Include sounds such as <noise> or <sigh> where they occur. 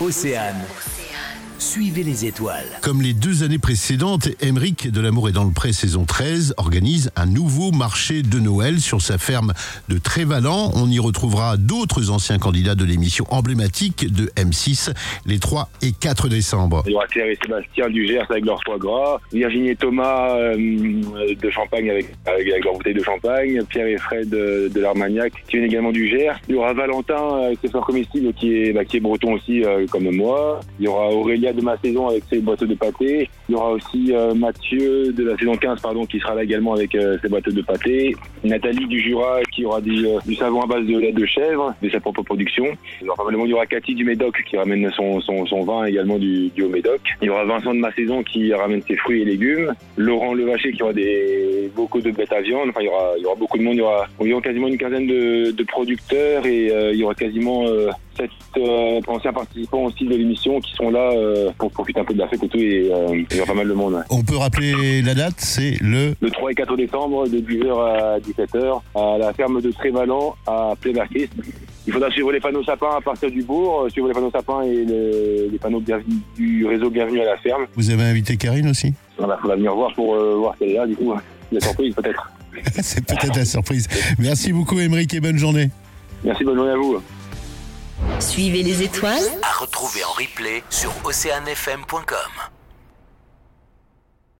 Océane. Suivez les étoiles. Comme les deux années précédentes, Emeric de l'Amour et dans le Pré saison 13 organise un nouveau marché de Noël sur sa ferme de Trévalan. On y retrouvera d'autres anciens candidats de l'émission emblématique de M6 les 3 et 4 décembre. Il y aura Claire et Sébastien du Gers avec leur foie gras, Virginie et Thomas euh, de Champagne avec, avec, avec leur bouteille de champagne, Pierre et Fred de, de l'Armagnac qui viennent également du Gers. Il y aura Valentin avec ses comestibles qui est, bah, qui est breton aussi euh, comme moi. Il y aura De ma saison avec ses boîtes de pâté. Il y aura aussi euh, Mathieu de la saison 15 pardon qui sera là également avec euh, ses boîtes de pâté. Nathalie du Jura qui aura du, euh, du savon à base de lait de chèvre, de sa propre production. Il y aura. Il y Cathy du Médoc qui ramène son, son, son vin également du, du Haut-Médoc. Il y aura Vincent de ma saison qui ramène ses fruits et légumes. Laurent Levacher qui aura des, beaucoup de bêtes à viande. Enfin, il y aura, il y aura beaucoup de monde. Il y aura quasiment une quinzaine de, de producteurs et euh, il y aura quasiment euh, sept euh, anciens participants aussi de l'émission qui sont là euh, pour profiter un peu de la fête et tout. Et euh, il y aura pas mal de monde. ouais. On peut rappeler la date, c'est le... Le 3 et 4 décembre de 10h à 17h à la ferme de Trévalan à Plémarquis. Il faudra suivre les panneaux sapins à partir du bourg, euh, suivre les panneaux sapins et le- les panneaux du réseau Bienvenue à la ferme. Vous avez invité Karine aussi Il faudra venir voir pour euh, voir qu'elle est là, du coup. La surprise peut-être. <laughs> C'est peut-être la surprise. Merci beaucoup Emeric et bonne journée. Merci, bonne journée à vous. Suivez les étoiles À retrouver en replay sur oceanfm.com.